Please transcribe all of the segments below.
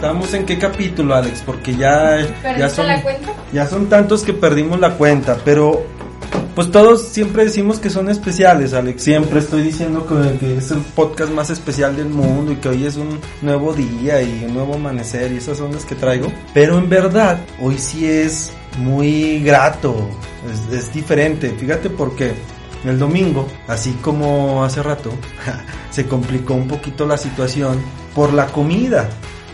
Estamos en qué capítulo, Alex, porque ya ya ¿Perdiste son la cuenta? ya son tantos que perdimos la cuenta, pero pues todos siempre decimos que son especiales, Alex. Siempre estoy diciendo que, que es el podcast más especial del mundo y que hoy es un nuevo día y un nuevo amanecer y esas son las que traigo. Pero en verdad, hoy sí es muy grato, es, es diferente. Fíjate porque el domingo, así como hace rato, se complicó un poquito la situación por la comida.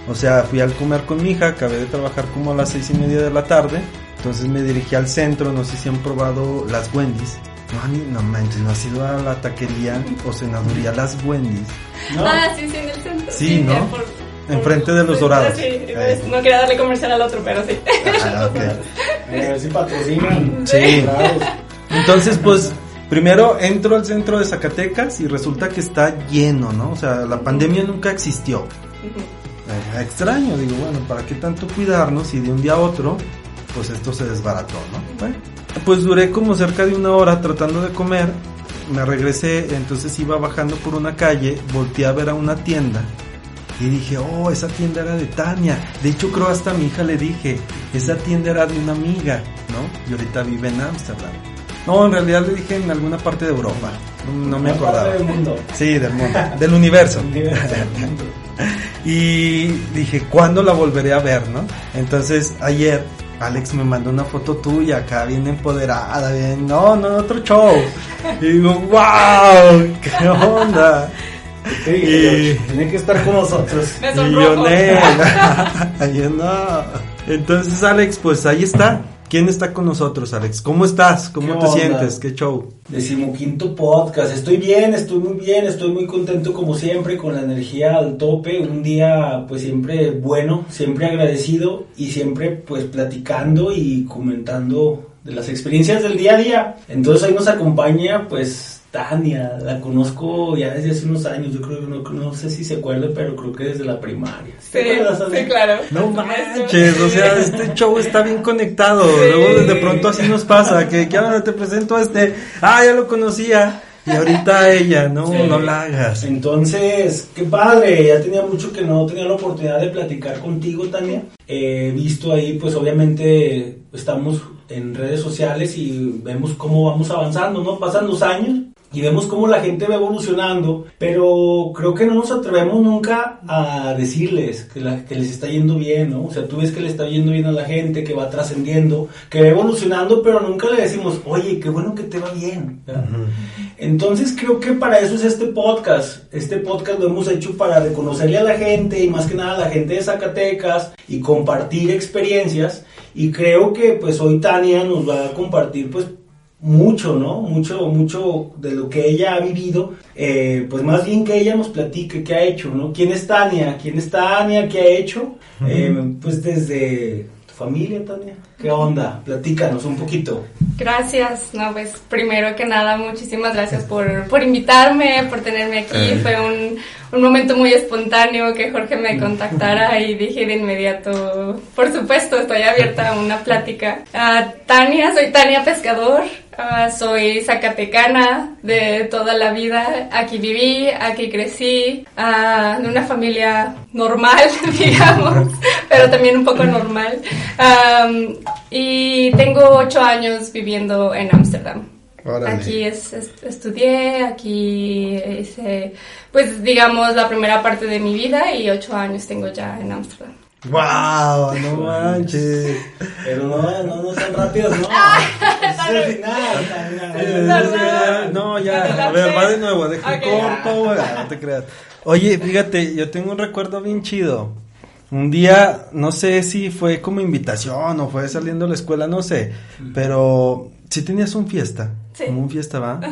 O sea, fui al comer con mi hija, acabé de trabajar como a las seis y media de la tarde. Entonces me dirigí al centro, no sé si han probado las Wendy's. No, ni- no manches, no has ido a la taquería o senaduría Las Wendy's. Ah, sí, sí, en el centro. Sí, ¿no? ya por- Enfrente de los dorados. Sí, Eh. no quería darle comercial al otro, pero sí. Ah, ok. A ver si patrocinan. Sí. Entonces, pues, primero entro al centro de Zacatecas y resulta que está lleno, ¿no? O sea, la pandemia nunca existió. Eh, extraño, digo, bueno, ¿para qué tanto cuidarnos? Y de un día a otro, pues esto se desbarató, ¿no? Bueno, pues duré como cerca de una hora tratando de comer, me regresé, entonces iba bajando por una calle, volteé a ver a una tienda y dije, oh, esa tienda era de Tania. De hecho, creo hasta a mi hija le dije, esa tienda era de una amiga, ¿no? Y ahorita vive en Ámsterdam. No, en realidad le dije en alguna parte de Europa, no, me acordaba. parte del mundo. Sí, del mundo, del universo. Y dije, ¿cuándo la volveré a ver, no? Entonces, ayer Alex me mandó una foto tuya acá, bien empoderada, bien, no, no, otro show. Y digo, wow, ¿qué onda? Sí, Y- tiene que estar con nosotros. Me Y yo, no. Entonces, Alex, pues ahí está. ¿Quién está con nosotros, Alex? ¿Cómo estás? ¿Cómo ¿Qué te onda? sientes? ¿Qué show? Decimoquinto podcast. Estoy bien, estoy muy bien, estoy muy contento como siempre, con la energía al tope. Un día, pues siempre bueno, siempre agradecido y siempre, pues platicando y comentando de las experiencias del día a día. Entonces hoy nos acompaña, pues Tania. La conozco ya desde hace unos años. Yo creo que no, no sé si se acuerda, pero creo que desde la primaria. Sí, sí, claro. No manches, o sea, este show está bien conectado. Luego de pronto así nos pasa, que, que ahora te presento a este, ah, ya lo conocía. Y ahorita ella, no, Sí. no la hagas. Entonces, qué padre, ya tenía mucho que no tenía la oportunidad de platicar contigo, Tania. He visto ahí, pues obviamente estamos en redes sociales y vemos cómo vamos avanzando, ¿no? Pasan los años y vemos cómo la gente va evolucionando, pero creo que no nos atrevemos nunca a decirles que, la- que les está yendo bien, ¿no? O sea, tú ves que le está yendo bien a la gente, que va trascendiendo, que va evolucionando, pero nunca le decimos, oye, qué bueno que te va bien. ¿verdad? Entonces creo que para eso es este podcast. Este podcast lo hemos hecho para reconocerle a la gente y más que nada a la gente de Zacatecas y compartir experiencias. Y creo que pues hoy Tania nos va a compartir pues mucho, ¿no? Mucho, mucho de lo que ella ha vivido. Eh, pues más bien que ella nos platique qué ha hecho, ¿no? ¿Quién es Tania? ¿Quién es Tania? ¿Qué ha hecho? Eh, pues desde familia, Tania. ¿Qué onda? Platícanos un poquito. Gracias, no, pues primero que nada, muchísimas gracias por, por invitarme, por tenerme aquí. Eh. Fue un, un momento muy espontáneo que Jorge me contactara y dije de inmediato, por supuesto, estoy abierta a una plática. Ah, Tania, soy Tania Pescador, ah, soy zacatecana de toda la vida. Aquí viví, aquí crecí, ah, de una familia normal, digamos, pero también un poco normal. Am, y tengo ocho años viviendo en Ámsterdam. Aquí es, es- estudié, aquí hice, pues digamos, la primera parte de mi vida y ocho años tengo ya en Ámsterdam. Wow, no manches. Pero no, no, no sean rápidos, no. Es el final. No, ya, a ver, va de nuevo, deja Ok. corto, güey, no te creas. Oye, fíjate, yo tengo un recuerdo bien chido. Un día, no sé si fue como invitación o fue saliendo de la escuela, no sé, pero si tenías un fiesta, Sí. como un fiesta, ¿va? Mi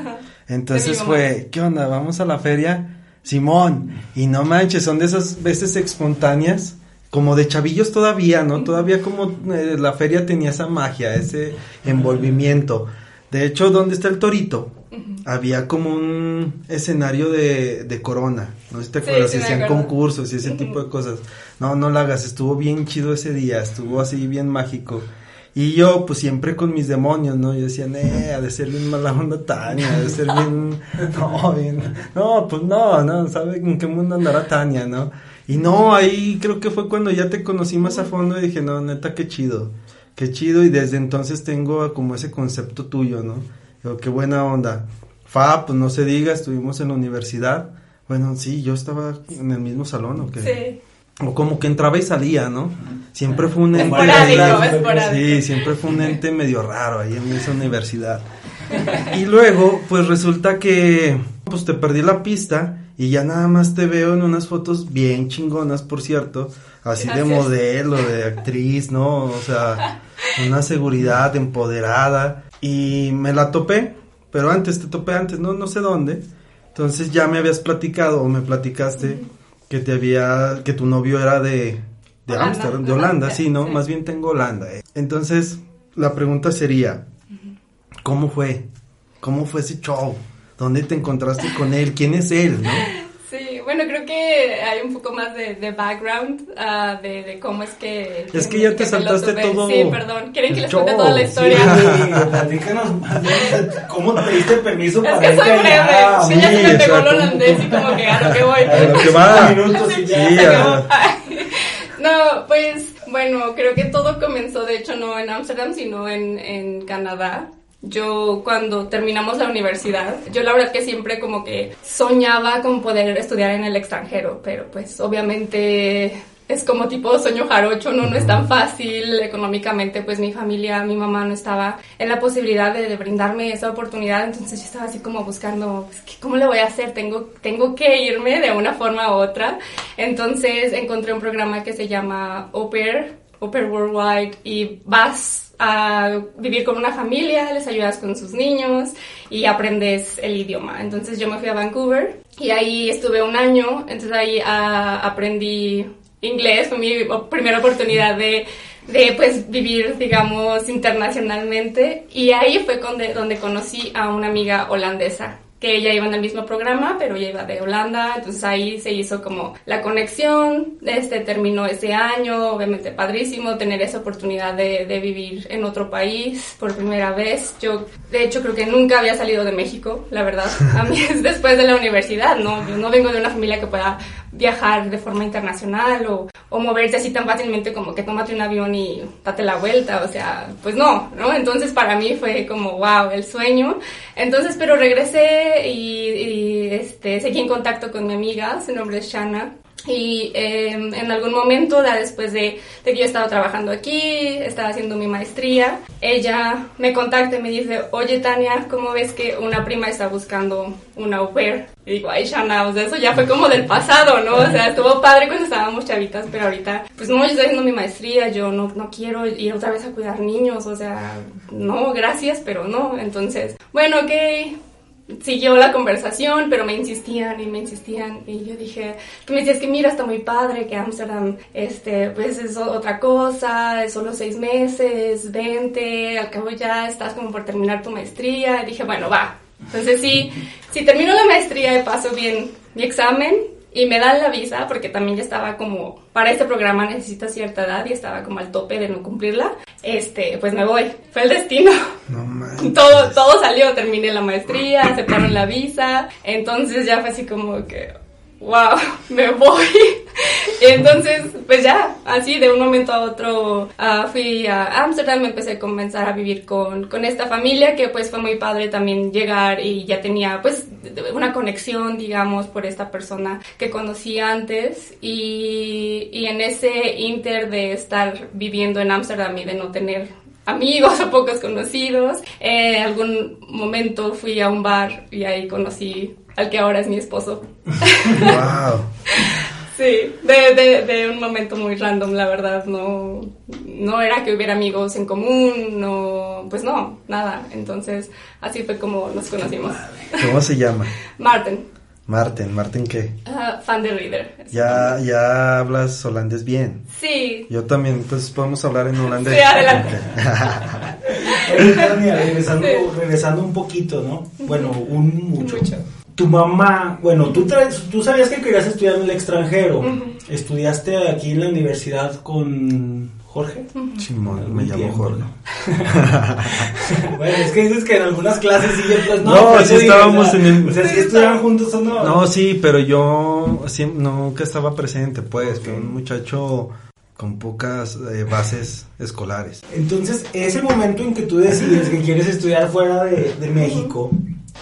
Entonces fue, ¿qué onda? Vamos a la feria. Simón, y no manches, son de esas veces espontáneas, como de chavillos todavía, ¿no? Todavía como eh, la feria tenía esa magia, ese envolvimiento. De hecho, ¿dónde está el torito? Había como un escenario de, de corona, no sé si te acuerdas, sí hacían concursos y ese tipo de cosas. No, no la hagas, estuvo bien chido ese día, estuvo así bien mágico. Y yo, pues siempre con mis demonios, ¿no? Yo decía, eh, ha de ser bien mala onda Tania, ha de ser bien, no, bien, no, pues no, no, ¿sabe en qué mundo andará Tania, no? Y no, ahí creo que fue cuando ya te conocí más a fondo y dije, no, neta, qué chido, qué chido, y desde entonces tengo como ese concepto tuyo, ¿no? Digo, qué buena onda. Fa, pues no se diga, estuvimos en la universidad. Bueno, sí, yo estaba en el mismo salón, ¿o qué? Sí. O como que entraba y salía, ¿no? Siempre fue un ente. Sí, siempre fue un ente medio raro ahí en esa universidad. Y luego, pues resulta que, pues te perdí la pista y ya nada más te veo en unas fotos bien chingonas, por cierto, así de modelo, de actriz, ¿no? O sea, una seguridad empoderada y me la topé, pero antes te topé antes, no, no sé dónde. Entonces ya me habías platicado o me platicaste que te había, que tu novio era de, de Ámsterdam, de Holanda, sí, ¿no? sí. Más bien tengo Holanda. eh. Entonces, la pregunta sería, ¿cómo fue? ¿Cómo fue ese show? ¿Dónde te encontraste con él? ¿Quién es él, no? Sí, bueno, creo que hay un poco más de, de background ah, de, de cómo es que... Es que ya te saltaste todo Sí, perdón. ¿Quieren que les cuente toda la historia? Sí, platícanos cómo te diste permiso Es para que soy breve. allá. Sí, ya se me pegó el holandés y como que a lo que voy. A lo que va. minutos y ya. No, pues bueno, creo que todo comenzó de hecho no en Ámsterdam, sino en, en Canadá. Yo cuando terminamos la universidad, yo la verdad que siempre como que soñaba con poder estudiar en el extranjero, pero pues obviamente es como tipo sueño jarocho, no, no es tan fácil económicamente, pues mi familia, mi mamá no estaba en la posibilidad de, brindarme esa oportunidad, entonces yo estaba así como buscando, pues, ¿qué- ¿cómo le voy a hacer? Tengo, tengo que irme de una forma u otra, entonces encontré un programa que se llama Au Pair, Au Pair Worldwide, y vas a vivir con una familia, les ayudas con sus niños y aprendes el idioma. Entonces yo me fui a Vancouver y ahí estuve un año, entonces ahí ah, aprendí inglés, fue mi primera oportunidad de, de pues vivir, digamos, internacionalmente. Y ahí fue donde, donde conocí a una amiga holandesa que ella iba en el mismo programa, pero ella iba de Holanda, entonces ahí se hizo como la conexión, este terminó ese año, obviamente padrísimo tener esa oportunidad de, de vivir en otro país por primera vez. Yo, de hecho, creo que nunca había salido de México, la verdad. A mí es después de la universidad, ¿no? Yo no vengo de una familia que pueda viajar de forma internacional o, o moverse así tan fácilmente como que tómate un avión y date la vuelta, o sea, pues no, ¿no? Entonces para mí fue como, wow, el sueño. Entonces, pero regresé y, este, seguí en contacto con mi amiga, su nombre es Shana. Y eh, en algún momento, ya después de, de que yo estaba trabajando aquí, estaba haciendo mi maestría, ella me contacta y me dice, oye Tania, ¿cómo ves que una prima está buscando una au pair? Y digo, ay Shana, o sea, eso ya fue como del pasado, ¿no? O sea, estuvo padre cuando estábamos chavitas, pero ahorita, pues no, yo estoy haciendo mi maestría, yo no, no quiero ir otra vez a cuidar niños, o sea, no, gracias, pero no. Entonces, bueno, ok, siguió la conversación, pero me insistían y me insistían y yo dije, que me decías que mira, está muy padre, que Amsterdam, este, pues es otra cosa, es solo seis meses, vente, al cabo ya estás como por terminar tu maestría, y dije, bueno, va. Entonces sí, si termino la maestría y paso bien mi examen y me dan la visa, porque también ya estaba como, para este programa necesitas cierta edad y estaba como al tope de no cumplirla, este, pues me voy, fue el destino. No manches. Todo, todo salió, terminé la maestría, aceptaron la visa, entonces ya fue así como que, wow, me voy. Entonces, pues ya, así de un momento a otro ah, fui a Ámsterdam, empecé a comenzar a vivir con, con esta familia que pues fue muy padre también llegar y ya tenía pues una conexión, digamos, por esta persona que conocí antes y, y en ese inter de estar viviendo en Ámsterdam y de no tener amigos o pocos conocidos. En algún momento fui a un bar y ahí conocí al que ahora es mi esposo. Wow. Sí, de, de, de un momento muy random, la verdad, no, no era que hubiera amigos en común, no, pues no, nada. Entonces, así fue como nos conocimos. ¿Cómo se llama? Martin. Marten, ¿Marten qué? Fan de Reader. Ya, ya hablas holandés bien. Sí. Yo también, entonces podemos hablar en holandés. Sí, adelante. Oye, Tania, regresando, regresando un poquito, ¿no? Bueno, un mucho. Mucho. Tu mamá, bueno, tú, traes- tú sabías que querías estudiar en el extranjero. ¿Estudiaste aquí en la universidad con Jorge? Simón, me llamo Jorge. ¿no? bueno, es que dices que en algunas clases sí, yo pues no. No, pues, sí digo, estábamos en el- O sea, si estudiaban juntos o no. No, sí, pero yo siem- nunca estaba presente, pues, que un muchacho con pocas eh, bases escolares. Entonces, ese momento en que tú decides que quieres estudiar fuera de, de México,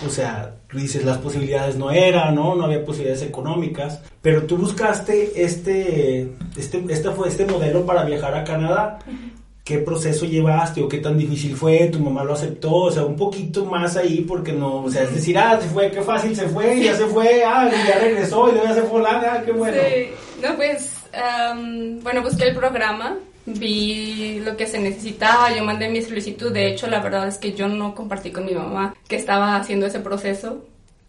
o sea, tú dices las posibilidades no eran, ¿no? No había posibilidades económicas, pero tú buscaste este, este, este fue este modelo para viajar a Canadá. ¿Qué proceso llevaste o qué tan difícil fue? ¿Tu mamá lo aceptó? O sea, un poquito más ahí porque no, o sea, es decir, ah, se fue, qué fácil se fue, ya se fue, ah, ya regresó y luego ya se fue ah, qué bueno. Sí. No, pues, am, bueno, busqué el programa, vi lo que se necesitaba, yo mandé mi solicitud. De hecho, la verdad es que yo no compartí con mi mamá que estaba haciendo ese proceso.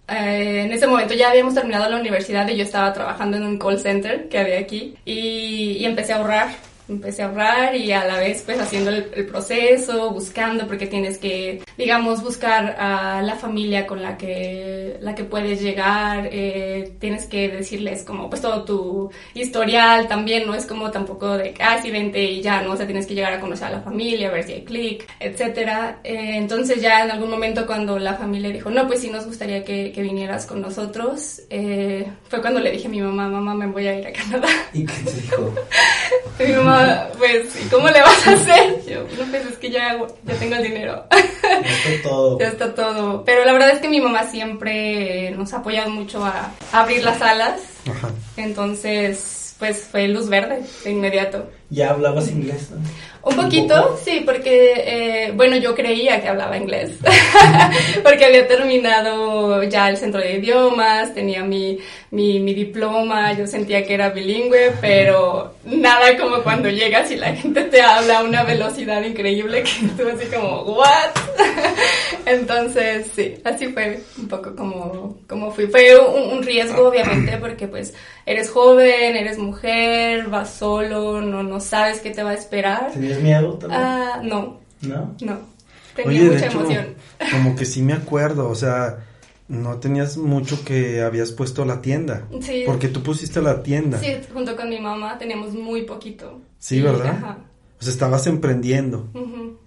Eh, en ese momento ya habíamos terminado la universidad y yo estaba trabajando en un call center que había aquí y, y empecé a ahorrar. Empecé a ahorrar y a la vez pues haciendo el, el proceso, buscando, porque tienes que, digamos, buscar a la familia con la que, la que puedes llegar, eh, tienes que decirles como pues todo tu historial también, no es como tampoco de ah, sí, vente y ya, ¿no? O sea, tienes que llegar a conocer a la familia, a ver si hay clic, etcétera. Eh, entonces ya en algún momento cuando la familia dijo, no, pues sí nos gustaría que, que vinieras con nosotros, eh, fue cuando le dije a mi mamá, mamá, me voy a ir a Canadá. ¿Y qué te dijo? Mi mamá, pues, ¿y cómo le vas a hacer? Yo, no, pues es que ya, ya tengo el dinero. Está todo. ya está todo. Pero la verdad es que mi mamá siempre nos ha apoyado mucho a, a abrir las alas. Ajá. Entonces, pues fue luz verde de inmediato. ¿Ya hablabas inglés? no? Un poquito, sí, porque, eh, bueno, yo creía que hablaba inglés, porque había terminado ya el centro de idiomas, tenía mi, mi, mi diploma, yo sentía que era bilingüe, pero nada como cuando llegas y la gente te habla a una velocidad increíble que tú así como, ¿what? Entonces, sí, así fue un poco como, como fui. Fue un, un riesgo, obviamente, porque pues eres joven, eres mujer, vas solo, no, no sabes qué te va a esperar. ¿Tenías miedo también? Ah, no, ¿No? no. Tenía Oye, de mucha hecho, emoción. como que sí me acuerdo, o sea, no tenías mucho que habías puesto la tienda. Sí. Porque tú pusiste la tienda. Sí, junto con mi mamá teníamos muy poquito. Sí, Y, ¿verdad? Ajá. O sea, estabas emprendiendo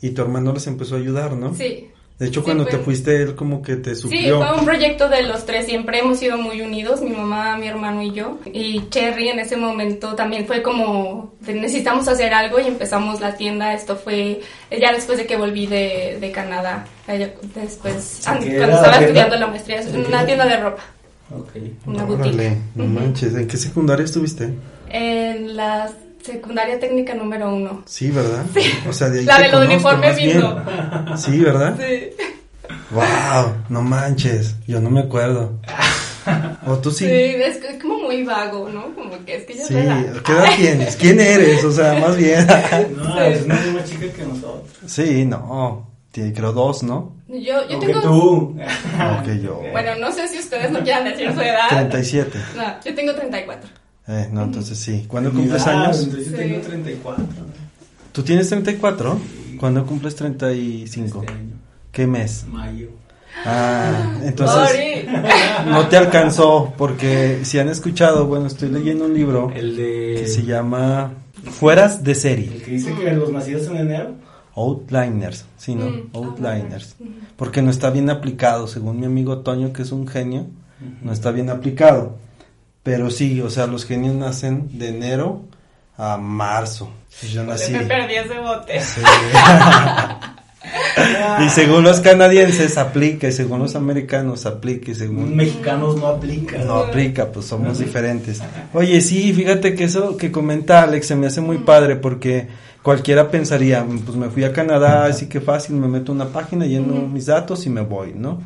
y tu hermano les empezó a ayudar, ¿no? Sí. De hecho, Sí, cuando te fuiste, él como que te Sí, suplió. fue un proyecto de los tres, siempre hemos sido muy unidos, mi mamá, mi hermano y yo. Y Cherry en ese momento también fue como, de, necesitamos hacer algo y empezamos la tienda. Esto fue ya después de que volví de, de Canadá, Allá- después, an- ¿qué cuando era estaba estudiando la maestría, ¿De una tienda de ropa, Ok. una Órale, boutique. no manches, ¿en qué secundaria estuviste? En la secundaria técnica número uno. Sí, ¿verdad? O sea, de ahí La te de más bien. vino. Sí, ¿verdad? Sí. Wow, no manches, yo no me acuerdo. ¿O tú sí? Sí, es, es como muy vago, ¿no? Como que es que ya Sí, sé la- ¿qué edad tienes? ¿Quién eres? O sea, más bien. No, es una misma chica que nosotros. Sí, no, tiene creo dos, ¿no? Yo, yo tengo... tú. Ok, yo. Bueno, no sé si ustedes no quieran decir su edad. 37. No, yo tengo 34. Eh, no, entonces sí. ¿Cuándo cumples edad, años? Entonces yo Sí. tengo 34. ¿Tú tienes 34? ¿Cuándo cumples 35? Este año, ¿Qué mes? mayo. Ah, entonces no te alcanzó porque si han escuchado, bueno, estoy leyendo un libro El de. que se llama Fueras de El serie, que dice que los nacidos en enero. Outliners, sí, ¿no? Mm, Outliners, porque no está bien aplicado, según mi amigo Toño, que es un genio, no está bien aplicado. Pero sí, o sea, los genios nacen de enero a marzo. Y Yo nací. Me perdí ese bote. Sí. y según los canadienses aplica, y según los americanos aplica, y según Mexicanos no aplican. no aplica, pues somos diferentes. Oye, sí, fíjate que eso que comenta Alex se me hace muy padre porque cualquiera pensaría, pues me fui a Canadá, así que fácil, me meto a una página, lleno mis datos y me voy, ¿no?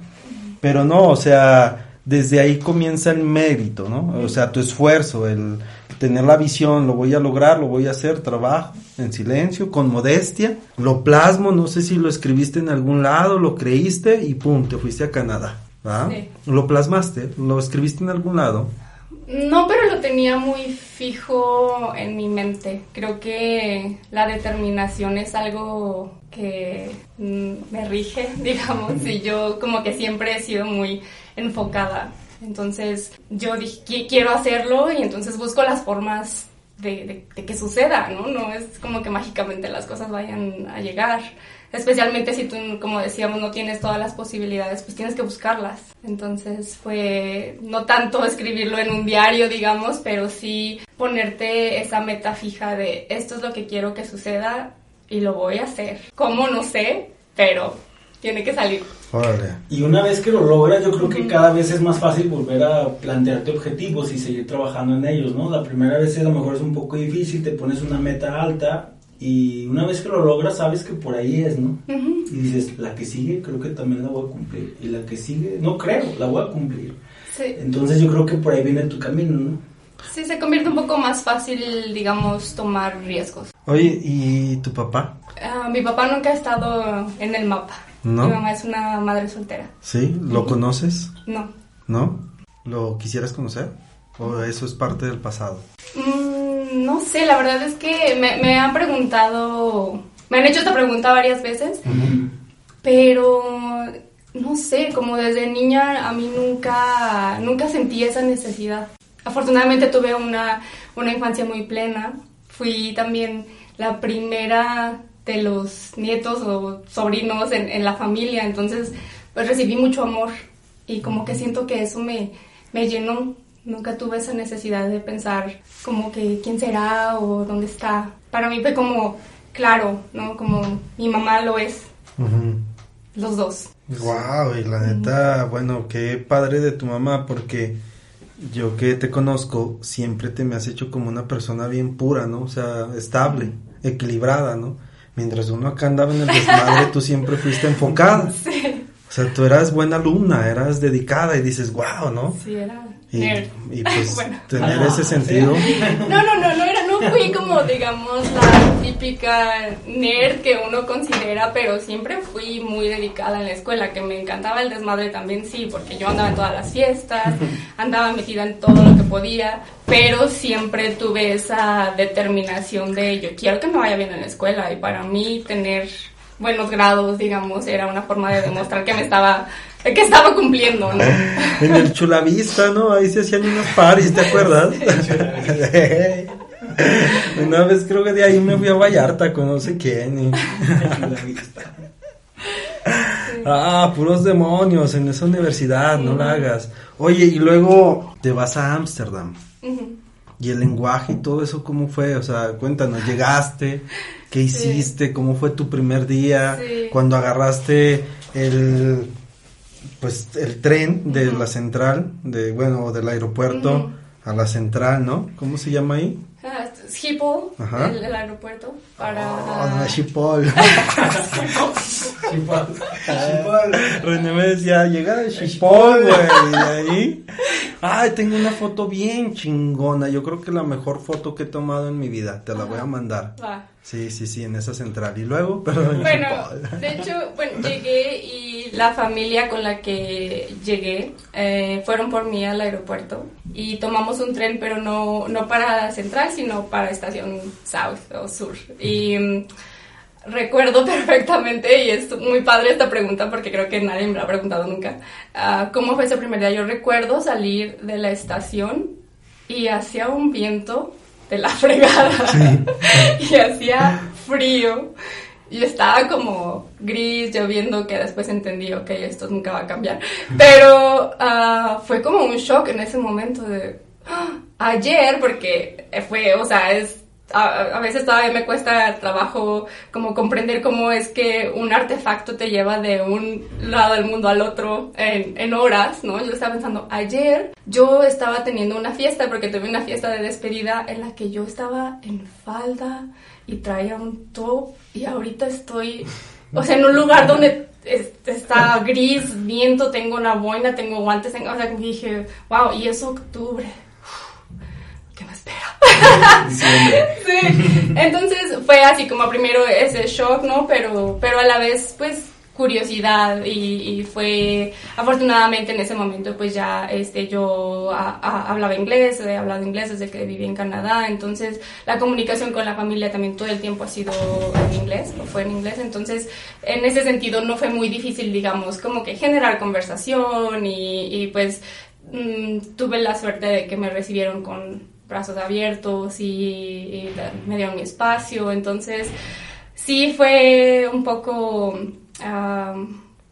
Pero no, o sea, desde ahí comienza el mérito, ¿no? O sea, tu esfuerzo, el tener la visión, lo voy a lograr, lo voy a hacer, trabajo en silencio, con modestia, lo plasmo, no sé si lo escribiste en algún lado, lo creíste y pum, te fuiste a Canadá. Sí. Lo plasmaste, lo escribiste en algún lado. No, pero lo tenía muy fijo en mi mente. Creo que la determinación es algo que mm, me rige, digamos, y yo como que siempre he sido muy enfocada. Entonces yo dije, "Qui- quiero hacerlo y entonces busco las formas de, de- de que suceda, ¿no? No es como que mágicamente las cosas vayan a llegar. Especialmente si tú, como decíamos, no tienes todas las posibilidades, pues tienes que buscarlas. Entonces fue no tanto escribirlo en un diario, digamos, pero sí ponerte esa meta fija de esto es lo que quiero que suceda y lo voy a hacer. ¿Cómo? No sé, pero tiene que salir. Órale. Y una vez que lo logras, yo creo que cada vez es más fácil volver a plantearte objetivos y seguir trabajando en ellos, ¿no? La primera vez a lo mejor es un poco difícil, te pones una meta alta y una vez que lo logras sabes que por ahí es, ¿no? Y dices, la que sigue creo que también la voy a cumplir. Y la que sigue, no creo, la voy a cumplir. Sí. Entonces yo creo que por ahí viene tu camino, ¿no? Sí, se convierte un poco más fácil, digamos, tomar riesgos. Oye, ¿y tu papá? Ah, mi papá nunca ha estado en el mapa. ¿No? Mi mamá es una madre soltera. ¿Sí? ¿Lo conoces? No. ¿No? ¿Lo quisieras conocer? ¿O eso es parte del pasado? Mm, no sé, la verdad es que me, me han preguntado, me han hecho esta pregunta varias veces, pero no sé, como desde niña a mí nunca, nunca sentí esa necesidad. Afortunadamente tuve una, una infancia muy plena, fui también la primera de los nietos o sobrinos en, en la familia, entonces pues recibí mucho amor y como que siento que eso me, me llenó. Nunca tuve esa necesidad de pensar como que quién será o dónde está. Para mí fue como claro, ¿no? Como mi mamá lo es, los dos. Wow, y la neta, bueno, qué padre de tu mamá, porque yo que te conozco, siempre te me has hecho como una persona bien pura, ¿no? O sea, estable, equilibrada, ¿no? Mientras uno acá andaba en el desmadre, tú siempre fuiste enfocada. O sea, tú eras buena alumna, eras dedicada y dices, wow, ¿no? Sí, era Y, nerd. y pues Bueno. tener ese sentido. No, no, no, no era, no fui como digamos la típica nerd que uno considera, pero siempre fui muy dedicada en la escuela, que me encantaba el desmadre también, sí, porque yo andaba en todas las fiestas, andaba metida en todo lo que podía, pero siempre tuve esa determinación de yo quiero que me vaya bien en la escuela y para mí tener buenos grados, digamos, era una forma de demostrar que me estaba, que estaba cumpliendo, ¿no? En el Chulavista, ¿no? Ahí se hacían unos paris, ¿te acuerdas? Una vez creo que de ahí me fui a Vallarta con no sé quién. y- Ah, puros demonios en esa universidad, no la hagas. Oye, y luego te vas a Ámsterdam. Y el lenguaje y todo eso, ¿cómo fue? O sea, cuéntanos, ¿llegaste? ¿Qué hiciste? ¿Cómo fue tu primer día? Sí. Cuando agarraste el, pues, el tren de la central, de, bueno, del aeropuerto Ujú. a la central, ¿no? ¿Cómo se llama ahí? Ah, Schiphol, Ajá. el, el aeropuerto, para... Oh, Schiphol. Chipal. Chipal. René me decía, llega de Schiphol, güey, y ahí. Ay, tengo una foto bien chingona. Yo creo que la mejor foto que he tomado en mi vida. Te la voy a mandar. Va. Sí, sí, sí, en esa central. Y luego, perdón. Bueno, de hecho, bueno, llegué y la familia con la que llegué eh, fueron por mí al aeropuerto y tomamos un tren, pero no, no para Central, sino para Estación South o Sur. Y mm, recuerdo perfectamente, y es muy padre esta pregunta porque creo que nadie me la ha preguntado nunca, ah, ¿cómo fue ese primer día? Yo recuerdo salir de la estación y hacía un viento de la fregada y hacía frío y estaba como gris, lloviendo, que después entendí, ok, esto nunca va a cambiar. Pero ah, fue como un shock en ese momento de "Ah, ayer, porque fue, o sea, es a, veces todavía me cuesta trabajo como comprender cómo es que un artefacto te lleva de un lado del mundo al otro en, en horas, ¿no? Yo estaba pensando, ayer yo estaba teniendo una fiesta, porque tuve una fiesta de despedida en la que yo estaba en falda y traía un top y ahorita estoy, o sea, en un lugar donde es- está gris, viento, tengo una boina, tengo guantes, tengo, o sea, dije, wow, y es octubre. Entonces fue así como primero ese shock, ¿no? Pero, pero a la vez, pues, curiosidad y, fue afortunadamente en ese momento pues ya este yo hablaba inglés he hablado inglés desde que viví en Canadá. Entonces la comunicación con la familia también todo el tiempo ha sido en inglés o fue en inglés. Entonces en ese sentido no fue muy difícil digamos como que generar conversación y, pues mm, tuve la suerte de que me recibieron con brazos abiertos y, me dieron mi espacio entonces sí fue un poco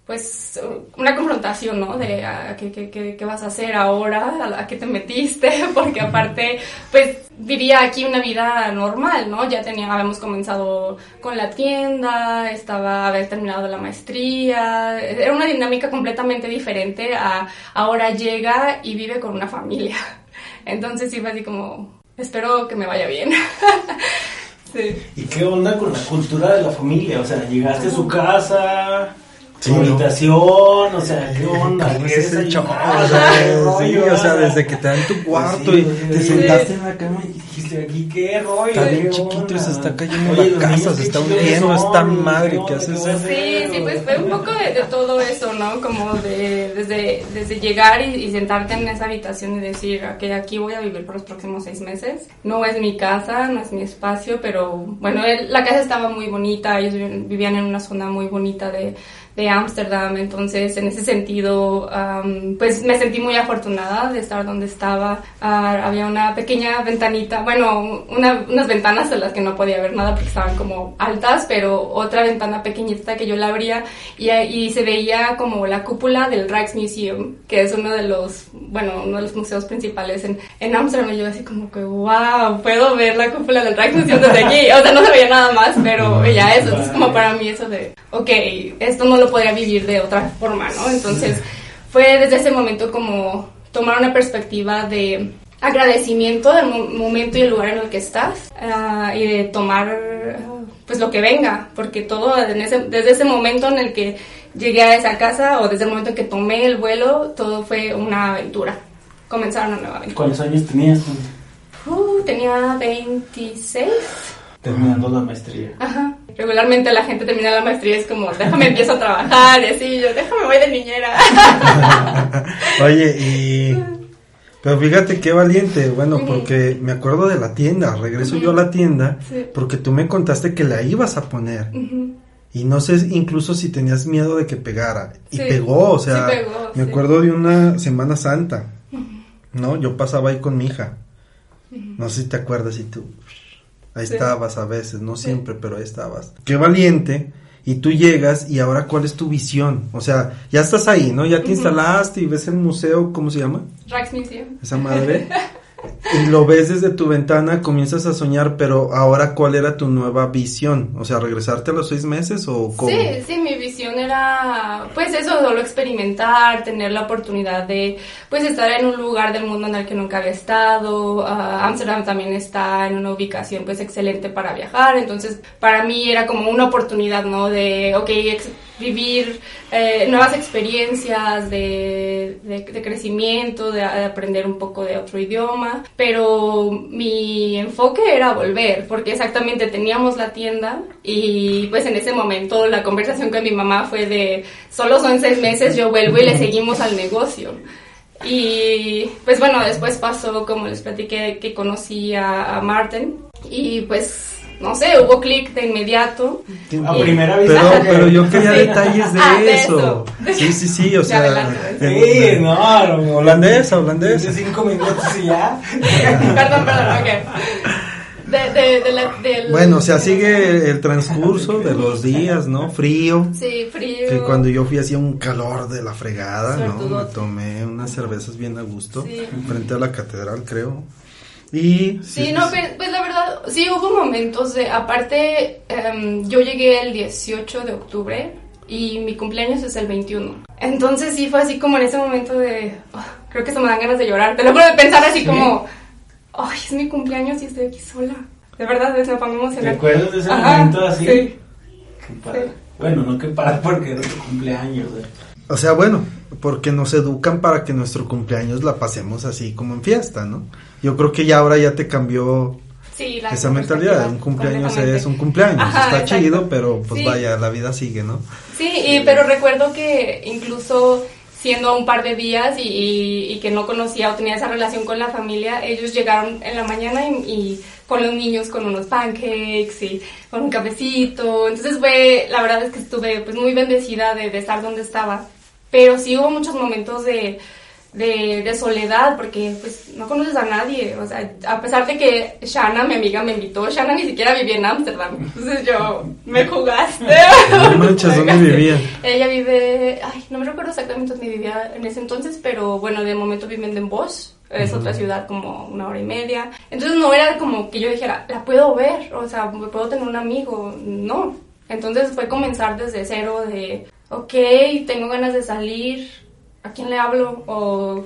pues una confrontación, ¿no? De ¿qué, vas a hacer ahora, a, qué te metiste, porque aparte, pues vivía aquí una vida normal, ¿no? Ya tenía, habíamos comenzado con la tienda, estaba, había terminado la maestría, era una dinámica completamente diferente a ahora llega y vive con una familia. Entonces sí fue así como, espero que me vaya bien. ¿Y qué onda con la cultura de la familia? O sea, llegaste a su casa, su habitación, o sea, ¿qué onda? ¿Qué es el chaval? sí, o sea, desde que te dan tu cuarto y te sentaste en la cama y dijiste, aquí qué rollo. Está bien chiquito y se está cayendo la casa, se está hundiendo, esta madre, ¿qué haces? Sí, sí, pues fue un poco de, todo eso, ¿no? Como de, desde, desde llegar y, sentarte en esa habitación y decir, que aquí voy a vivir por los próximos seis meses. No es mi casa, no es mi espacio, pero bueno, la casa estaba muy bonita, ellos vivían en una zona muy bonita de de Ámsterdam, entonces en ese sentido pues me sentí muy afortunada de estar donde estaba. Ah, había una pequeña ventanita, bueno, unas ventanas de las que no podía ver nada porque estaban como altas, pero otra ventana pequeñita que yo la abría y, y se veía como la cúpula del Rijksmuseum, que es uno de los, bueno, uno de los museos principales en, en Ámsterdam. Y yo así como que, wow, puedo ver la cúpula del Rijksmuseum desde aquí. O sea, no se veía nada más, pero ya eso, es como para mí eso de, ok, esto no lo podría vivir de otra forma, ¿no? Entonces fue desde ese momento como tomar una perspectiva de agradecimiento del momento y el lugar en el que estás ah, y de tomar pues lo que venga, porque todo desde ese momento en el que llegué a esa casa o desde el momento en que tomé el vuelo, todo fue una aventura, comenzar una nueva aventura. ¿Cuántos años tenías? Uh, tenía 26. Terminando la maestría. Ajá. Regularmente la gente termina la maestría es como, déjame empiezo a trabajar y así, yo déjame voy de niñera. Oye, y... Pero fíjate qué valiente, bueno, porque me acuerdo de la tienda, regreso yo a la tienda, porque tú me contaste que la ibas a poner. Y no sé incluso si tenías miedo de que pegara. Y pegó, o sea, me acuerdo de una Semana Santa, ¿no? Yo pasaba ahí con mi hija. No sé si te acuerdas y tú Ahí estabas a veces, no siempre, pero ahí estabas. Qué valiente. Y tú llegas y ahora cuál es tu visión? O sea, ya estás ahí, ¿no? Ya te instalaste y ves el museo, ¿cómo se llama? Rijksmuseum. Esa madre. y lo ves desde tu ventana, comienzas a soñar, pero ahora cuál era tu nueva visión, o sea, regresarte a los seis meses o cómo? Sí, sí, mi visión era, pues eso, solo experimentar, tener la oportunidad de, pues estar en un lugar del mundo en el que nunca había estado. Ah, Amsterdam también está en una ubicación, pues excelente para viajar, entonces para mí era como una oportunidad, ¿no? De, ok, vivir eh, nuevas experiencias de, de, crecimiento, de, aprender un poco de otro idioma, pero mi enfoque era volver, porque exactamente teníamos la tienda y pues en ese momento la conversación con mi mamá fue de, solo son seis meses, yo vuelvo y le seguimos al negocio. Y pues bueno, después pasó, como les platiqué, que conocí a, a Martin y pues no sé, hubo clic de inmediato. A primera vez. Pero, pero yo quería detalles de, ah, eso. Sí, sí, sí, o sea. sí, no, holandesa, holandesa. De cinco minutos y ya. perdón, perdón, ok. De, de, de la, del... Bueno, o sea, sigue el transcurso de los días, ¿no? Frío. Sí, frío. Que cuando yo fui hacía un calor de la fregada, ¿no? Me tomé unas cervezas bien a gusto. Sí. Frente a la catedral, creo. Y, sí, no, pues, pues, la verdad, sí hubo momentos de, aparte, em, yo llegué el 18 de octubre y mi cumpleaños es el 21. Entonces sí fue así como en ese momento de, oh, creo que se me dan ganas de llorar, te lo puedo pensar así como, ay, es mi cumpleaños y estoy aquí sola. De verdad, pongo emocionada. ¿Te acuerdas de ese momento así? Sí. Bueno, no que para porque era tu cumpleaños. ¿eh? O sea, bueno, porque nos educan para que nuestro cumpleaños la pasemos así como en fiesta, ¿no? Yo creo que ya ahora ya te cambió Sí, la esa mentalidad un cumpleaños es un cumpleaños, Ajá, está exacto. chido, pero pues Sí. vaya, la vida sigue, ¿no? Sí, y, pero recuerdo que incluso siendo un par de días y, y- y que no conocía o tenía esa relación con la familia, ellos llegaron en la mañana y, y con los niños con unos pancakes y con un cafecito. Entonces fue, la verdad es que estuve pues muy bendecida de, de estar donde estaba. Pero sí hubo muchos momentos de, de, de soledad porque pues no conoces a nadie. O sea, a pesar de que Shana, mi amiga, me invitó, Shana ni siquiera vivía en Ámsterdam. Entonces yo, me jugaste. No manches, ¿dónde vivía? ella vive, ay, no me recuerdo exactamente dónde vivía en ese entonces, pero bueno, de momento vive en Bosch, es otra ciudad como una hora y media. Entonces no era como que yo dijera, la puedo ver, o sea, puedo tener un amigo, no. Entonces fue comenzar desde cero de, ok, tengo ganas de salir, ¿a quién le hablo? O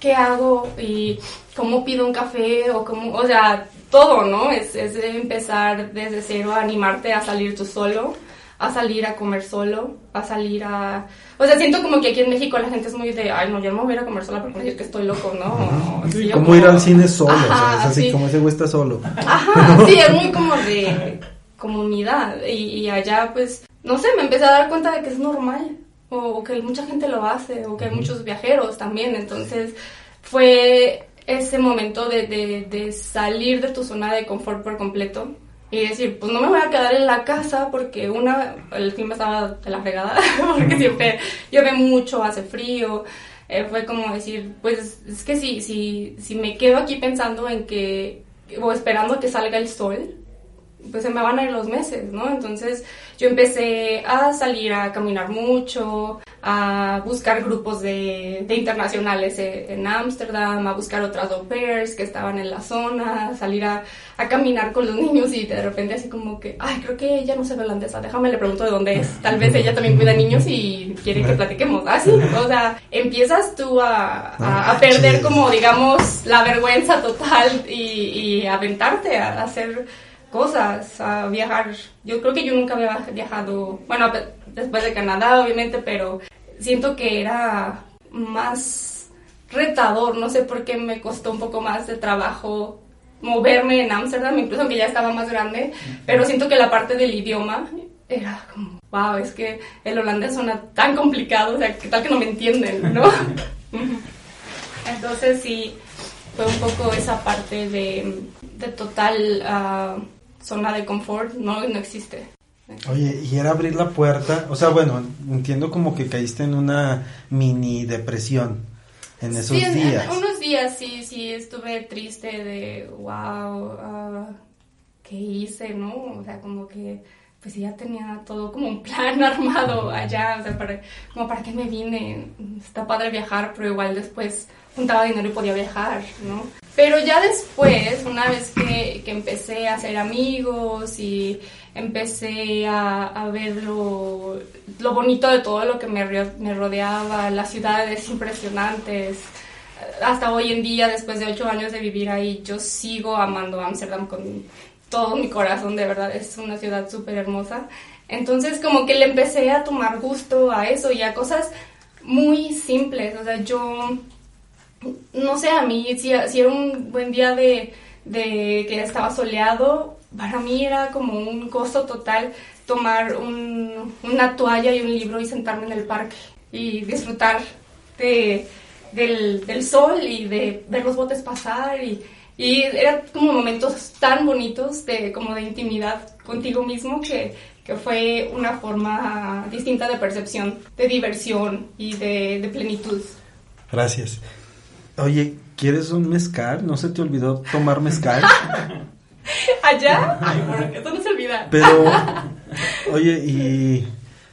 qué hago y cómo pido un café o cómo, o sea, todo, ¿no? Es, es de empezar desde cero a animarte a salir tú solo, a salir a comer solo, a salir a... O sea, siento como que aquí en México la gente es muy de, ay, no, yo no me voy a ir a comer sola porque me dicen que estoy loco, ¿no? O, sí, yo Como ir al cine solo, o sea, Ajá, es así sí. como ese güey está solo. Ajá, sí, es muy como de comunidad. Y, y allá, pues, no sé, me empecé a dar cuenta de que es normal. O, o que mucha gente lo hace, o que hay muchos viajeros también. Entonces, fue ese momento de, de, de salir de tu zona de confort por completo. Y decir, pues no me voy a quedar en la casa porque una, el clima estaba de la fregada, porque siempre llueve mucho, hace frío. Eh, fue como decir, pues es que si, si, si me quedo aquí pensando en que, o esperando que salga el sol, pues se me van a ir los meses, ¿no? Entonces yo empecé a salir a caminar mucho, a buscar grupos de, de internacionales eh, en Ámsterdam, a buscar otras au pairs que estaban en la zona, a salir a, a caminar con los niños y de repente así como que, ay, creo que ella no se ve holandesa, déjame le pregunto de dónde es. Tal vez ella también cuida niños y quiere que platiquemos. Así, o sea, empiezas tú a, a, a perder como, digamos, la vergüenza total y, y aventarte a hacer cosas, a viajar. Yo creo que yo nunca había viajado, bueno, después de Canadá, obviamente, pero siento que era más retador, no sé por qué me costó un poco más de trabajo moverme en Ámsterdam, incluso aunque ya estaba más grande, pero siento que la parte del idioma era como, wow, es que el holandés suena tan complicado, o sea, que tal que no me entienden, ¿no? Entonces sí, fue un poco esa parte de, de total ah, zona de confort, no, no existe. Oye, y era abrir la puerta, o sea, bueno, entiendo como que caíste en una mini depresión en esos Sí, en- en días. unos días sí, sí, estuve triste de, wow, ah, ¿qué hice, no? O sea, como que, pues ya tenía todo como un plan armado allá, o sea, para, como para qué me vine, está padre viajar, pero igual después juntaba dinero y podía viajar, ¿no? Pero ya después, una vez que, que empecé a hacer amigos y empecé a, a ver lo, lo bonito de todo lo que me, me rodeaba, las ciudades impresionantes, hasta hoy en día, después de ocho años de vivir ahí, yo sigo amando Ámsterdam con todo mi corazón, de verdad, es una ciudad súper hermosa. Entonces como que le empecé a tomar gusto a eso y a cosas muy simples, o sea, yo no sé, a mí, si, si era un buen día de, de que estaba soleado, para mí era como un gozo total tomar un- una toalla y un libro y sentarme en el parque y disfrutar de, del, del sol y de ver los botes pasar y, y eran como momentos tan bonitos de como de intimidad contigo mismo que, que fue una forma distinta de percepción, de diversión y de plenitud. Gracias. Oye, ¿quieres un mezcal? ¿No se te olvidó tomar mezcal? ¿Allá? Ay, bueno, que eso no se olvida. Pero, oye, y...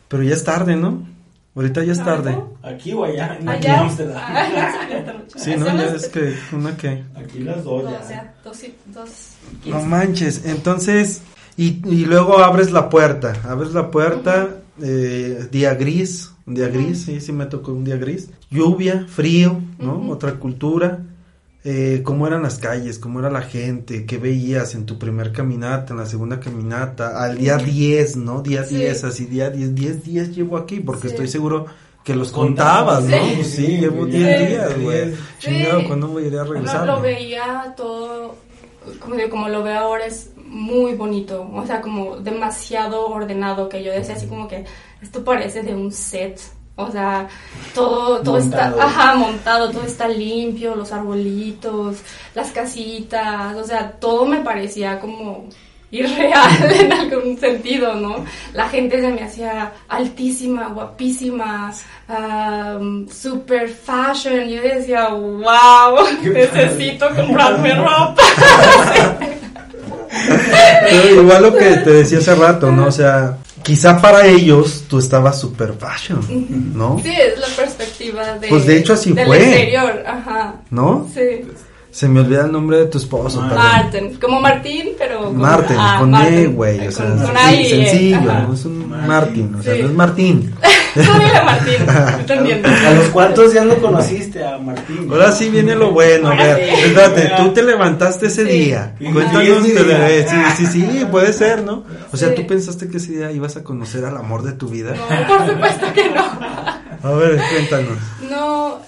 Pero ya es tarde, ¿no? Ahorita ya es tarde. Aquí o allá, en aquí en Allá. Ámsterdam. Ah, sí, ¿no? Ya es que, ¿una qué? Aquí las dos ya. o sea, dos, y- dos, No manches, entonces, y, y luego abres la puerta, abres la puerta, eh, día gris, un día gris, sí, sí me tocó un día gris, lluvia, frío, ¿no? Otra cultura, eh, cómo eran las calles, cómo era la gente, qué veías en tu primer caminata, en la segunda caminata, al día 10, ¿no? Día Sí. 10, así día 10, 10 días llevo aquí, porque Sí. estoy seguro que los Contabas, ¿no? sí, Sí, llevo sí, 10 sí. días, güey. Chingado, ¿cuándo voy a ir a No, regresar? lo veía todo como, como lo veo ahora, es muy bonito. O sea, como demasiado ordenado que yo decía así como que esto parece de un set. O sea, todo, todo Montado. está, ajá, montado, todo está limpio, los arbolitos, las casitas, o sea, todo me parecía como irreal en algún sentido, ¿no? La gente se me hacía altísima, guapísima, um, super fashion. Yo decía, wow, necesito comprarme ropa. Pero igual lo que te decía hace rato, ¿no? O sea, quizá para ellos tú estabas super fashion, ¿no? Sí, es la perspectiva de, Pues de hecho así del fue. exterior, ajá. ¿no? Sí. Se me olvida el nombre de tu esposo, perdón. Martin, como Martín, pero con, Martin, ah, con Martin. E, güey, o sea, Con- con sí, A y E, sencillo, no es un Martin, o sea, Sí. no es Martín. Tú dile Martín, entendiendo. ¿A los cuantos días lo conociste a Martín? Ahora sí viene lo bueno, a ver, sí. espérate, tú te levantaste ese Sí. día, cuéntanos, sí, te- sí. eh, sí, sí, sí, puede ser, ¿no? O sea, Sí. ¿tú pensaste que ese día ibas a conocer al amor de tu vida? No, por supuesto que no. A ver, cuéntanos. No,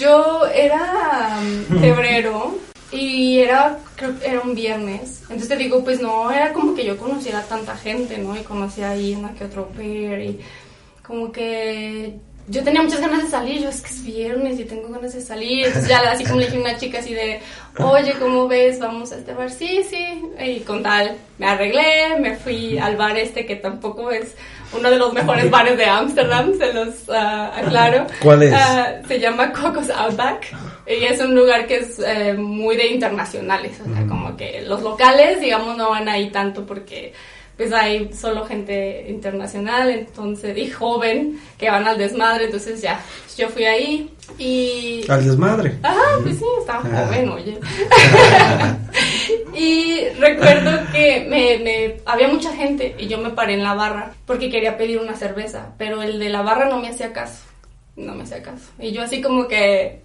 yo era um, febrero y era, creo que era un viernes. Entonces te digo, pues no, era como que yo conociera a tanta gente, ¿no? Y conocía ahí una que otro pair y como que yo tenía muchas ganas de salir. Yo es que es viernes y tengo ganas de salir. Entonces ya así como le dije a una chica así de, oye, ¿cómo ves? Vamos a este bar. Sí, sí. Y con tal, me arreglé, me fui al bar este que tampoco es uno de los mejores bares de Ámsterdam, se los ah, aclaro. ¿Cuál es? Ah, se llama Cocos Outback y es un lugar que es eh, muy de internacionales, o sea, como que los locales, digamos, no van ahí tanto porque pues hay solo gente internacional, entonces, y joven, que van al desmadre, entonces ya, yo fui ahí y... Al desmadre. Ah, pues sí, estaba joven, oye. y recuerdo que me, me- había mucha gente y yo me paré en la barra porque quería pedir una cerveza, pero el de la barra no me hacía caso. No me hacía caso. Y yo así como que,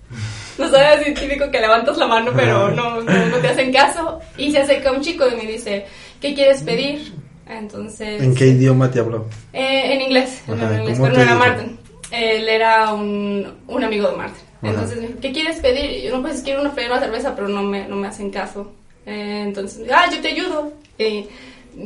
no sabes, así típico que levantas la mano, pero no, no, no te hacen caso. Y se acerca un chico y me dice, ¿qué quieres pedir? Entonces... ¿En qué idioma te habló? Eh, en inglés, en Ajá, inglés, ¿cómo pero no era? Martin. Él era un, un amigo de Martin. Ajá. Entonces me dijo, ¿qué quieres pedir? Y yo, no, pues quiero una, pedir una cerveza, pero no me, no me hacen caso. Eh, entonces, ah, yo te ayudo. Y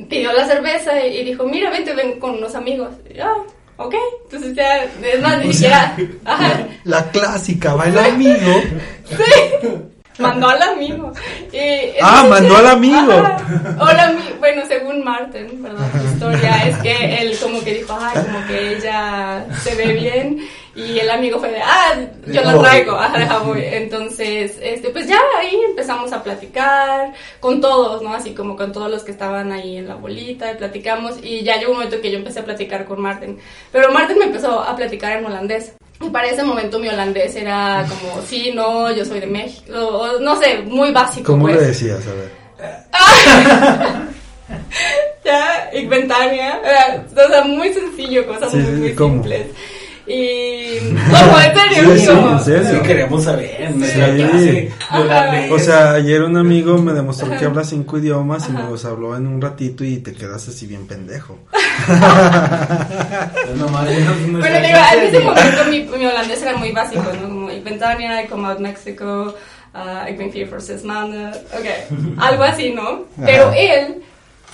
pidió la cerveza y, y dijo, mira, vente, ven con unos amigos. Y ah, ok. Entonces ya, es más, ni siquiera, ajá, La clásica, va el amigo. mandó al amigo. Y Ah, entonces- mandó al amigo. Ajá. Hola, mi- bueno, según Martin, ¿verdad? La historia es que él como que dijo, ay, como que ella se ve bien. Y el amigo fue de, ah, yo la traigo, ajá, voy. Entonces, este, pues ya ahí empezamos a platicar con todos, ¿no? Así como con todos los que estaban ahí en la bolita, y platicamos. Y ya llegó un momento que yo empecé a platicar con Martin. Pero Martin me empezó a platicar en holandés. Y para ese momento mi holandés era como, sí, no, yo soy de México, o no sé, muy básico. ¿Cómo pues. le decías? A ver. Ya, inventaria. eh, O sea, muy sencillo, cosas Sí, muy, muy ¿cómo? simples. Y. ¿Cómo? ¿En serio? Sí, en serio. Sí, queremos saber. Sí. clase Ajá. O sea, ayer un amigo me demostró que habla cinco idiomas y nos habló en un ratito y te quedas así bien pendejo. Bueno, digo, en ese momento mi, mi holandés era muy básico, ¿no? Como inventaria, como out México, uh, ik ben vier voor zes maanden. Ok, algo así, ¿no? Pero Ajá. él,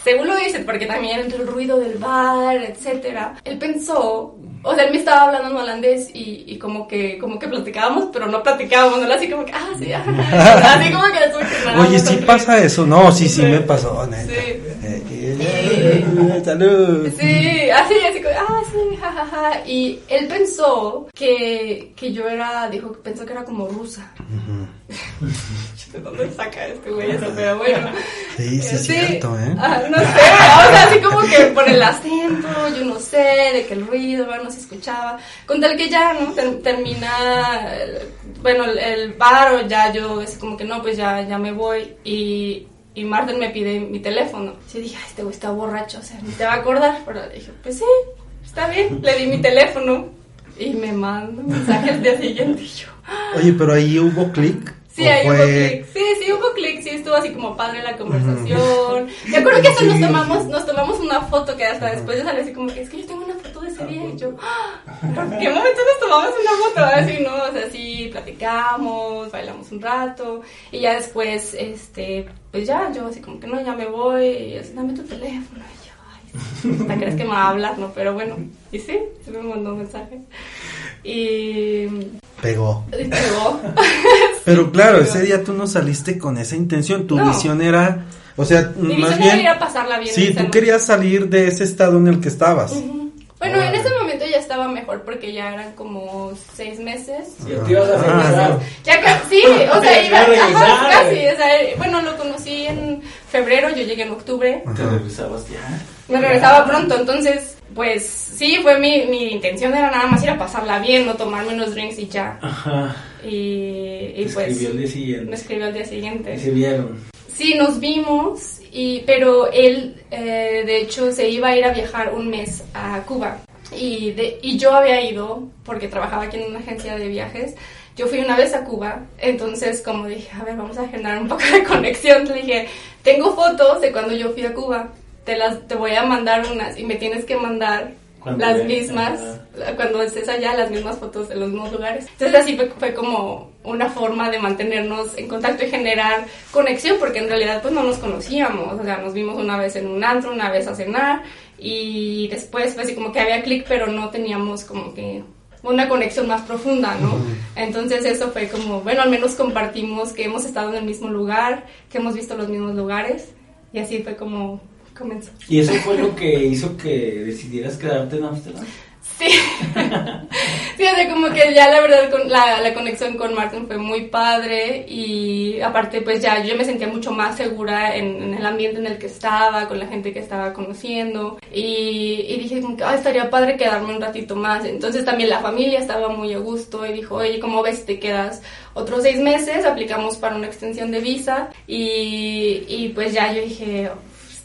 según lo dice, porque también entre el ruido del bar, etcétera, él pensó, o sea, él me estaba hablando en holandés y, y como que como que platicábamos, pero no platicábamos, ¿no? Así como que, ah, sí, ah, así como que después que Oye, sí pasa eso. No, sí, sí Sí. me pasó, neta. Sí. Eh, eh, salud. Sí, así, así como, ah, sí, jajaja. Y él pensó que, que yo era, dijo, pensó que era como rusa. ¿De dónde saca este güey eso? Pero bueno. Sí, sí, es cierto, ¿eh? Ah, no sé, o sea, así como que por el acento, yo no sé, de que el ruido no se escuchaba. Con tal que ya, ¿no? Ter- termina, el- bueno, el, bar o ya yo, así como que no, pues ya, ya me voy. Y, y Martin me pide mi teléfono. Sí, dije, "Ay, este güey está borracho, o sea, ni te va a acordar. Pero dije, pues sí, está bien. Le di mi teléfono y me manda un mensaje al día siguiente y yo. Oye, pero ahí hubo clic. Sí, ¿O ahí hubo fue- clic. Sí, sí, hubo clic. Sí, estuvo así como padre la conversación. Me acuerdo que hasta nos tomamos, nos tomamos una foto que hasta después yo salí así como que es que yo tengo una foto de ese día y yo, ¡Ah! ¿en qué momento nos tomamos una foto? Así, ¿no? O sea, sí, platicamos, bailamos un rato y ya después, este, pues ya, yo así como que no, ya me voy y así, dame tu teléfono. Y yo, ay, hasta crees que me va a hablar, ¿no? Pero bueno, y sí, sí me mandó un mensaje. Y Pegó. y pegó. Pero claro, ese día tú no saliste con esa intención. Tu No. visión era, o sea, Mi más bien. era ir a pasarla bien. en Sí, tú querías salir de ese estado en el que estabas. Bueno, en ese momento ya estaba mejor porque ya eran como seis meses. Ya te ibas a Ah, regresar. Ya ca- sí, o sea, iba, a regresar, ajá, casi, güey. o sea, bueno, lo conocí en febrero, yo llegué en octubre, Te regresabas ya. me regresaba pronto, entonces, pues sí, fue mi, mi intención era nada más ir a pasarla bien, no tomarme unos drinks y ya, Ajá. Y, y pues escribió el día me siguiente. escribió al día Y siguiente. se vieron. Sí, nos vimos, y, pero él, eh, de hecho, se iba a ir a viajar un mes a Cuba. Y, de, y yo había ido, porque trabajaba aquí en una agencia de viajes, yo fui una vez a Cuba, entonces como dije, a ver, vamos a generar un poco de conexión, le dije, tengo fotos de cuando yo fui a Cuba, te las te voy a mandar unas y me tienes que mandar las mismas, cuando estés allá, las mismas fotos de los mismos lugares. Entonces así fue, fue como una forma de mantenernos en contacto y generar conexión, porque en realidad pues no nos conocíamos, o sea, nos vimos una vez en un antro, una vez a cenar, y después fue así como que había clic, pero no teníamos como que una conexión más profunda, ¿no? Entonces eso fue como, bueno, al menos compartimos que hemos estado en el mismo lugar, que hemos visto los mismos lugares, y así fue como comenzó. ¿Y eso fue lo que hizo que decidieras quedarte en Amsterdam? Sí. sí, o sea, como que ya la verdad con la, la conexión con Martin fue muy padre y aparte pues ya yo me sentía mucho más segura en, en el ambiente en el que estaba, con la gente que estaba conociendo y, y dije como que "Ay, estaría padre quedarme un ratito más. Entonces también la familia estaba muy a gusto y dijo, oye, ¿cómo ves te quedas otros seis meses? Aplicamos para una extensión de visa y, y pues ya yo dije,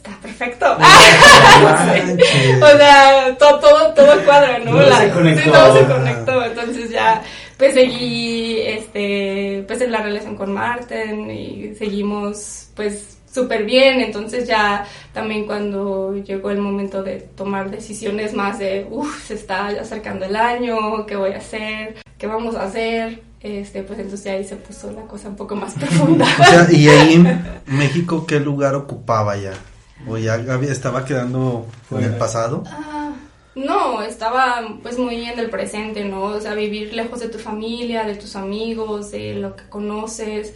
está perfecto. o sea, todo, todo, todo cuadra, ¿no? Todo se sí, conectó. todo se conectó. Entonces ya, pues seguí, este, pues en la relación con Marten y seguimos, pues súper bien. Entonces ya también cuando llegó el momento de tomar decisiones más de, uff, se está acercando el año, ¿qué voy a hacer? ¿Qué vamos a hacer? Este, pues entonces ahí se puso la cosa un poco más profunda. O sea, y ahí México, ¿qué lugar ocupaba ya? ¿O ya estaba quedando en el pasado? Ah, no, estaba pues muy en el presente, ¿no? O sea, vivir lejos de tu familia, de tus amigos, de lo que conoces,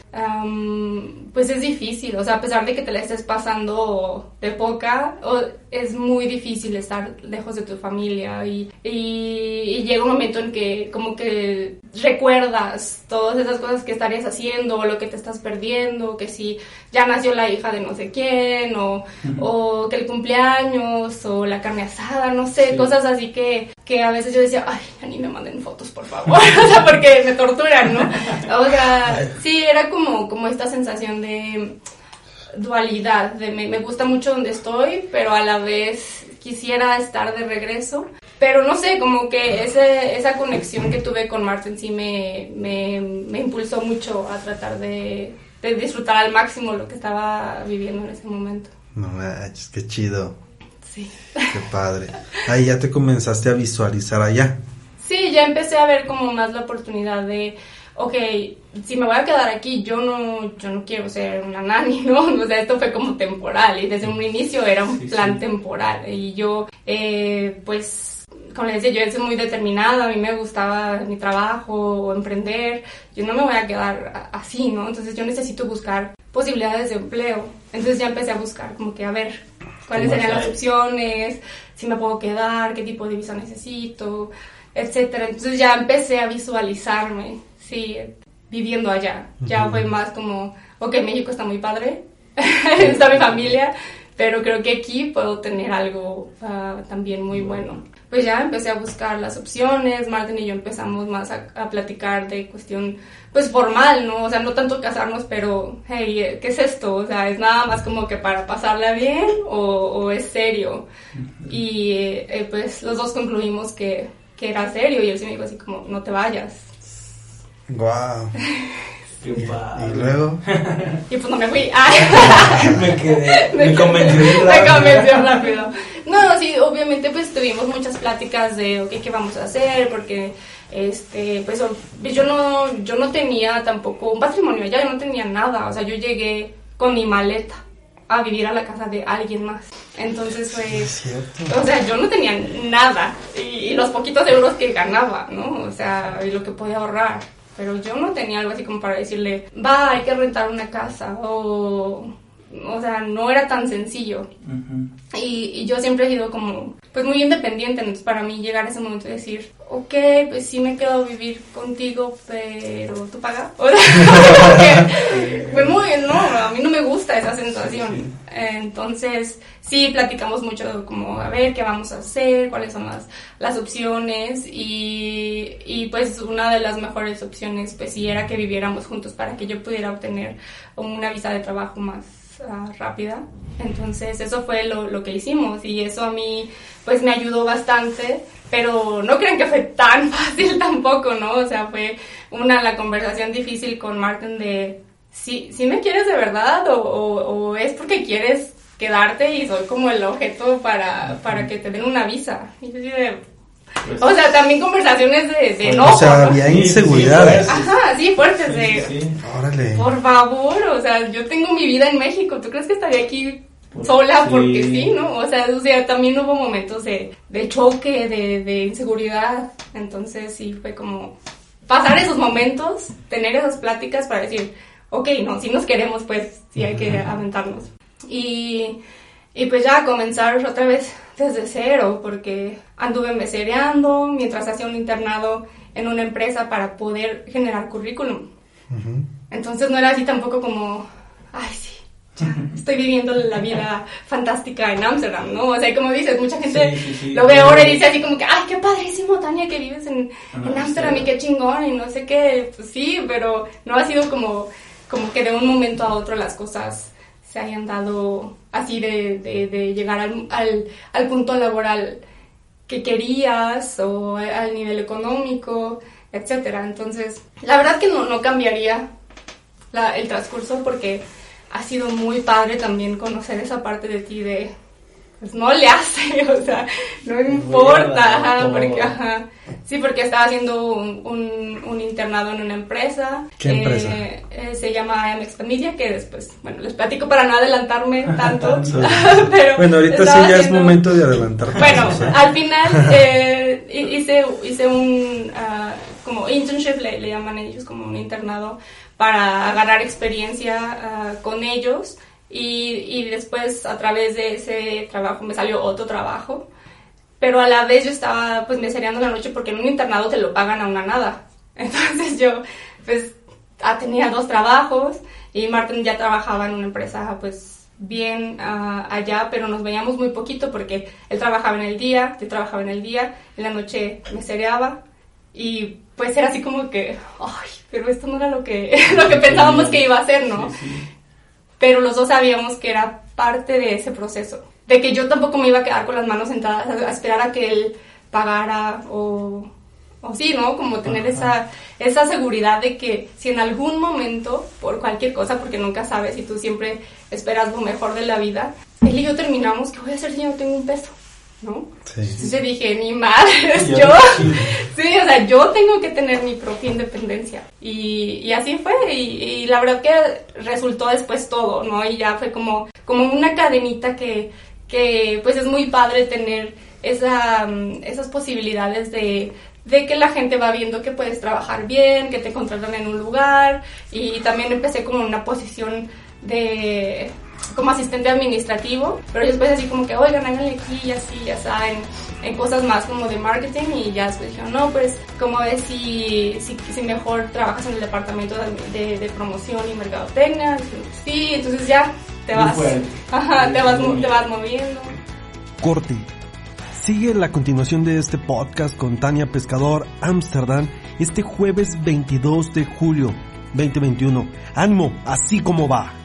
pues es difícil, o sea, a pesar de que te la estés pasando de poca, o- es muy difícil estar lejos de tu familia y, y, y llega un momento en que como que recuerdas todas esas cosas que estarías haciendo o lo que te estás perdiendo, que si ya nació la hija de no sé quién o, o que el cumpleaños o la carne asada, no sé, Sí. Cosas así que, que a veces yo decía, ay, ya ni me manden fotos, por favor, o sea, porque me torturan, ¿no? O sea, sí, era como, como esta sensación de dualidad, de me, me gusta mucho donde estoy, pero a la vez quisiera estar de regreso. Pero no sé, como que ese, esa conexión que tuve con Martin sí me, me, me impulsó mucho a tratar de, de disfrutar al máximo lo que estaba viviendo en ese momento. No manches, qué chido, Sí. qué padre. Ahí ya te comenzaste a visualizar allá. Sí, ya empecé a ver como más la oportunidad de, ok, si me voy a quedar aquí, yo no, yo no quiero ser una nani, ¿no? O sea, esto fue como temporal y desde un inicio era un Sí, plan sí. temporal y yo, eh, pues, como les decía, yo soy muy determinada, a mí me gustaba mi trabajo o emprender, yo no me voy a quedar así, ¿no? Entonces yo necesito buscar posibilidades de empleo. Entonces ya empecé a buscar como que a ver cuáles ¿Cómo serían las opciones, si me puedo quedar, qué tipo de visa necesito, etcétera. Entonces ya empecé a visualizarme, sí, viviendo allá. Ya fue más como, ok, México está muy padre, está mi familia, pero creo que aquí puedo tener algo ah, también muy bueno. Pues ya empecé a buscar las opciones, Martin y yo empezamos más a, a platicar de cuestión, pues formal, ¿no? O sea, no tanto casarnos, pero, hey, ¿qué es esto? O sea, ¿es nada más como que para pasarla bien o, o es serio? Y eh, pues los dos concluimos que, que era serio y él sí me dijo así como, no te vayas. Wow. Qué padre. Y luego, Y pues no me fui. ¡Ay! me quedé, me convenció bien Me rápido. convenció rápido. No, No, sí, obviamente pues tuvimos muchas pláticas de, ok, ¿qué vamos a hacer? Porque, este, pues yo no, yo no tenía tampoco un patrimonio allá, yo no tenía nada, o sea, yo llegué con mi maleta a vivir a la casa de alguien más. Entonces fue... o sea, yo no tenía nada y, los poquitos euros que ganaba, ¿no? O sea, y lo que podía ahorrar. Pero yo no tenía algo así como para decirle, va, hay que rentar una casa o o sea, no era tan sencillo. y, yo siempre he sido como, pues muy independiente, entonces para mí llegar a ese momento y decir, ok, pues sí me quedo a vivir contigo, pero tú pagas. O sea, fue muy, no, a mí no me gusta esa sensación. Entonces, sí, platicamos mucho como, a ver, qué vamos a hacer, cuáles son las, las opciones y, y pues una de las mejores opciones, pues sí, era que viviéramos juntos para que yo pudiera obtener una visa de trabajo más rápida. Entonces eso fue lo, lo, que hicimos y eso a mí pues me ayudó bastante, pero no crean que fue tan fácil tampoco, ¿no? O sea, fue una la conversación difícil con Martin de si, si me quieres de verdad o, o, es porque quieres quedarte y soy como el objeto para, para que te den una visa. Y yo de, pues o sea, también conversaciones de, de enojo. O sea, había inseguridades. Ajá, sí, fuertes de. Órale. Por favor, o sea, yo tengo mi vida en México. ¿Tú crees que estaría aquí sola porque sí, ¿no? O sea, o sea, también hubo momentos de, de choque, de, de inseguridad. Entonces, sí, fue como pasar esos momentos, tener esas pláticas para decir, ok, no, si nos queremos, pues sí hay que aventarnos. Y, y pues ya comenzar otra vez desde cero, porque anduve mesereando mientras hacía un internado en una empresa para poder generar currículum. Entonces no era así tampoco como, ay, sí, ya estoy viviendo la vida fantástica en Ámsterdam, ¿no? O sea, como dices, mucha gente lo ve ahora y dice así como que, ay, qué padrísimo, Tania, que vives en Ámsterdam y qué chingón y no sé qué. Pues sí, pero no ha sido como, como que de un momento a otro las cosas se hayan dado así de, de, llegar al, al, punto laboral que querías o al nivel económico, etcétera. Entonces, la verdad que no, no cambiaría la, el transcurso porque ha sido muy padre también conocer esa parte de ti de pues no le hace, o sea, no importa, ajá, porque, ajá, sí, porque estaba haciendo un, un, internado en una empresa. ¿Qué empresa? Eh, se llama Amex Familia, que después, bueno, les platico para no adelantarme tanto, pero... Bueno, ahorita sí ya es momento de adelantar. Bueno, al final eh, hice, hice un, uh, como internship, le, le, llaman ellos, como un internado, para agarrar experiencia uh, con ellos y, y después a través de ese trabajo me salió otro trabajo, pero a la vez yo estaba pues mesereando la noche porque en un internado te lo pagan a una nada. Entonces yo pues ah, tenía dos trabajos y Martin ya trabajaba en una empresa pues bien ah, allá, pero nos veíamos muy poquito porque él trabajaba en el día, yo trabajaba en el día, en la noche me cereaba y pues era así como que, ay, pero esto no era lo que, lo que pensábamos que iba a ser, ¿no? Pero los dos sabíamos que era parte de ese proceso, de que yo tampoco me iba a quedar con las manos sentadas a esperar a que él pagara o, o sí, ¿no? Como tener esa, esa seguridad de que si en algún momento, por cualquier cosa, porque nunca sabes y tú siempre esperas lo mejor de la vida, él y yo terminamos, ¿qué voy a hacer si yo no tengo un peso? ¿No? Sí. Entonces dije, ni madre, yo, sí. o sea, yo tengo que tener mi propia independencia. Y, y así fue, y, la verdad que resultó después todo, ¿no? Y ya fue como, como una cadenita que, que pues es muy padre tener esa, mm, esas posibilidades de, de que la gente va viendo que puedes trabajar bien, que te contratan en un lugar, y también empecé como una posición de como asistente administrativo, pero después así como que, oigan, háganle aquí y así, ya saben, en cosas más como de marketing y ya después dijeron, no, pues, como ves si, si, si mejor trabajas en el departamento de, de, promoción y mercadotecnia? Sí, entonces ya te vas, ajá, te vas, te vas moviendo. Corte. Sigue la continuación de este podcast con Tania Pescador, Amsterdam, este jueves 22 de julio 2021. Ánimo, así como va.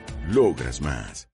logras más.